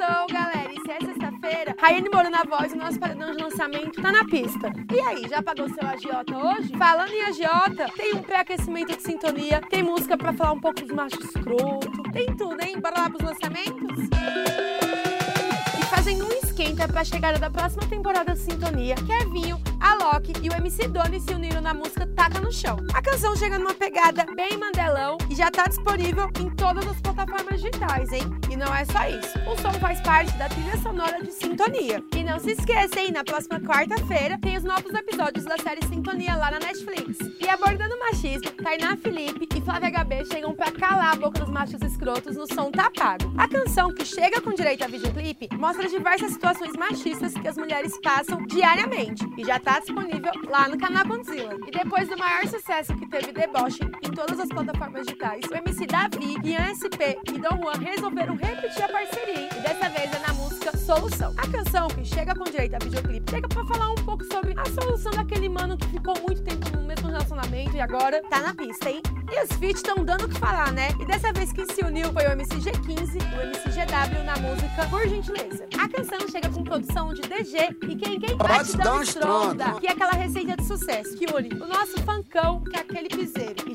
Sextou, galera. E se é sexta-feira, Raiane Moro na voz, o nosso padrão de lançamento tá na pista. E aí, já pagou seu agiota hoje? Falando em agiota, tem um pré-aquecimento de sintonia, tem música pra falar um pouco dos machos escroto, tem tudo, hein? Bora lá pros lançamentos? E fazendo um esquenta pra chegada da próxima temporada de Sintonia, Kevinho, a Loki e o MC Doni se uniram na música Taca no Chão. A canção chega numa pegada bem mandelão e já tá disponível em todas as plataformas digitais, hein? E não é só isso. O som faz parte da trilha sonora de Sintonia. E não se esqueça, hein? Na próxima quarta-feira tem os novos episódios da série Sintonia lá na Netflix. E abordando machismo, Tainá Felipe e Flávia HB chegam pra calar a boca dos machos escrotos no som Pago. A canção, que chega com direito a videoclipe, mostra diversas situações machistas que as mulheres passam diariamente e já tá disponível lá no canal Godzilla. E depois do maior sucesso que teve Deboche em todas as plataformas digitais, o MC Davi, Ian SP e Don Juan resolveram repetir a parceria e dessa vez é na música Solução. A canção, que chega com direito a videoclipe, chega pra falar um pouco sobre a solução daquele mano que ficou muito tempo no mesmo relacionamento e agora tá na pista, hein? E os feats estão dando o que falar, né? E dessa vez quem se uniu foi o MC G15 e o MC GW na música Por Gentileza. A canção chega com produção de DG e quem quem bate dá um estronda, que é aquela receita de sucesso que une o nosso funkão com aquele piseiro. E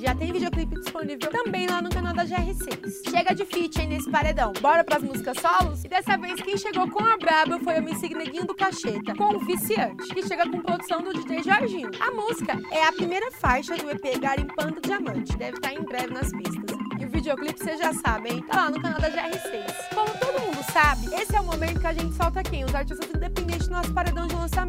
já tem videoclipe disponível também lá no canal da GR6. Chega de feat aí nesse paredão. Bora pras músicas solos? E dessa vez quem chegou com a braba foi o MC Neguinho do Cacheta, com o Viciante, que chega com produção do DJ Jorginho. A música é a primeira faixa do EP Garimpando Diamante. Deve estar em breve nas pistas. E o videoclipe vocês já sabem, tá lá no canal da GR6. Como todo mundo sabe, esse é o momento que a gente solta quem? Os artistas independentes no nosso paredão de lançamento.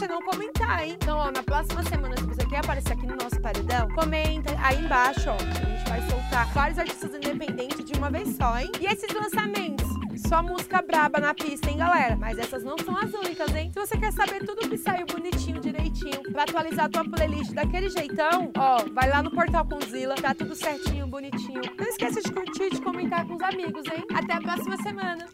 Você não comentar, hein? Então, ó, na próxima semana, se você quer aparecer aqui no nosso paredão, comenta aí embaixo, ó. A gente vai soltar vários artistas independentes de uma vez só, hein? E esses lançamentos? Só música braba na pista, hein, galera? Mas essas não são as únicas, hein? Se você quer saber tudo que saiu bonitinho, direitinho, pra atualizar a tua playlist daquele jeitão, ó, vai lá no Portal Conzilla, tá tudo certinho, bonitinho. Não esqueça de curtir e de comentar com os amigos, hein? Até a próxima semana!